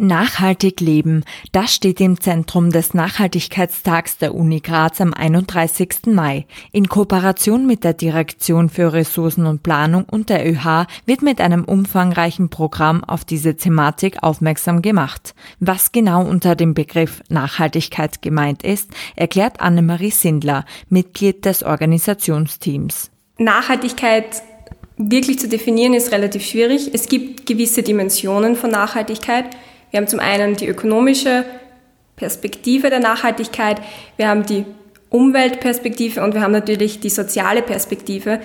Nachhaltig leben, das steht im Zentrum des Nachhaltigkeitstags der Uni Graz am 31. Mai. In Kooperation mit der Direktion für Ressourcen und Planung und der ÖH wird mit einem umfangreichen Programm auf diese Thematik aufmerksam gemacht. Was genau unter dem Begriff Nachhaltigkeit gemeint ist, erklärt Annemarie Sindler, Mitglied des Organisationsteams. Nachhaltigkeit wirklich zu definieren ist relativ schwierig. Es gibt gewisse Dimensionen von Nachhaltigkeit. Wir haben zum einen die ökonomische Perspektive der Nachhaltigkeit, wir haben die Umweltperspektive und wir haben natürlich die soziale Perspektive.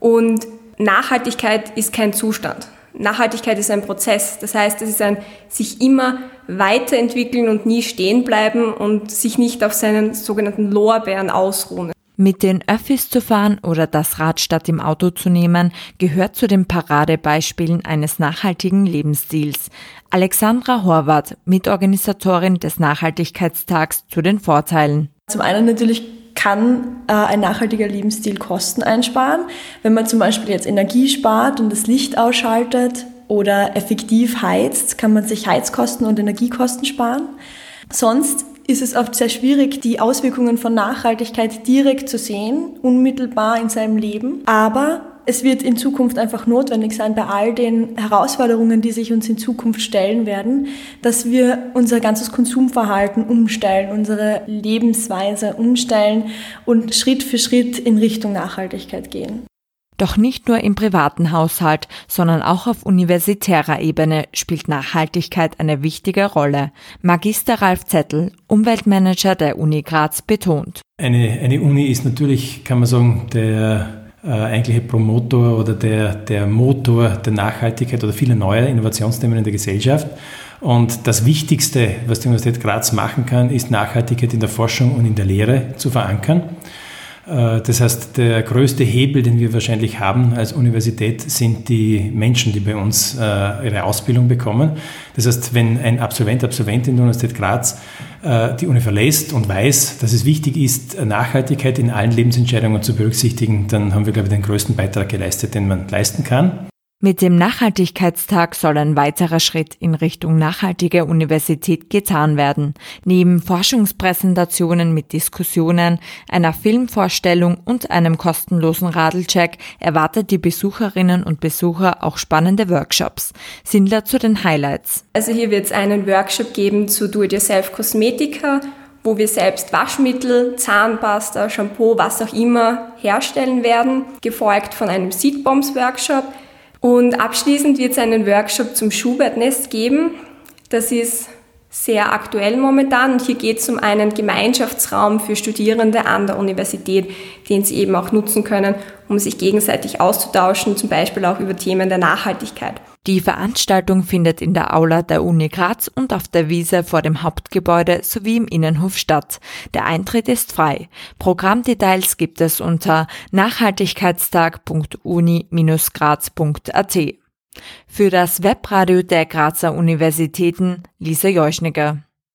Und Nachhaltigkeit ist kein Zustand. Nachhaltigkeit ist ein Prozess. Das heißt, es ist ein sich immer weiterentwickeln und nie stehen bleiben und sich nicht auf seinen sogenannten Lorbeeren ausruhen. Mit den Öffis zu fahren oder das Rad statt im Auto zu nehmen, gehört zu den Paradebeispielen eines nachhaltigen Lebensstils. Alexandra Horvath, Mitorganisatorin des Nachhaltigkeitstags, zu den Vorteilen. Zum einen natürlich kann äh, ein nachhaltiger Lebensstil Kosten einsparen. Wenn man zum Beispiel jetzt Energie spart und das Licht ausschaltet oder effektiv heizt, kann man sich Heizkosten und Energiekosten sparen. Sonst ist es oft sehr schwierig, die Auswirkungen von Nachhaltigkeit direkt zu sehen, unmittelbar in seinem Leben. Aber es wird in Zukunft einfach notwendig sein, bei all den Herausforderungen, die sich uns in Zukunft stellen werden, dass wir unser ganzes Konsumverhalten umstellen, unsere Lebensweise umstellen und Schritt für Schritt in Richtung Nachhaltigkeit gehen. Doch nicht nur im privaten Haushalt, sondern auch auf universitärer Ebene spielt Nachhaltigkeit eine wichtige Rolle. Magister Ralf Zettel, Umweltmanager der Uni Graz, betont. Eine, eine Uni ist natürlich, kann man sagen, der äh, eigentliche Promotor oder der, der Motor der Nachhaltigkeit oder vieler neuer Innovationsthemen in der Gesellschaft. Und das Wichtigste, was die Universität Graz machen kann, ist Nachhaltigkeit in der Forschung und in der Lehre zu verankern. Äh, das heißt, der größte Hebel, den wir wahrscheinlich haben als Universität, sind die Menschen, die bei uns äh, ihre Ausbildung bekommen. Das heißt, wenn ein Absolvent, Absolventin der Universität Graz äh, die Uni verlässt und weiß, dass es wichtig ist, Nachhaltigkeit in allen Lebensentscheidungen zu berücksichtigen, dann haben wir, glaube ich, den größten Beitrag geleistet, den man leisten kann. Mit dem Nachhaltigkeitstag soll ein weiterer Schritt in Richtung nachhaltige Universität getan werden. Neben Forschungspräsentationen mit Diskussionen, einer Filmvorstellung und einem kostenlosen Radelcheck erwartet die Besucherinnen und Besucher auch spannende Workshops. Sindler zu den Highlights. Also hier wird es einen Workshop geben zu Do-it-yourself-Kosmetika wo wir selbst Waschmittel, Zahnpasta, Shampoo, was auch immer herstellen werden, gefolgt von einem Seedbombs-Workshop, und abschließend wird es einen Workshop zum Schubert-Nest geben. Das ist sehr aktuell momentan und hier geht es um einen Gemeinschaftsraum für Studierende an der Universität, den sie eben auch nutzen können, um sich gegenseitig auszutauschen, zum Beispiel auch über Themen der Nachhaltigkeit. Die Veranstaltung findet in der Aula der Uni Graz und auf der Wiese vor dem Hauptgebäude sowie im Innenhof statt. Der Eintritt ist frei. Programmdetails gibt es unter nachhaltigkeitstag.uni-graz.at. Für das Webradio der Grazer Universitäten Lisa Joschniger.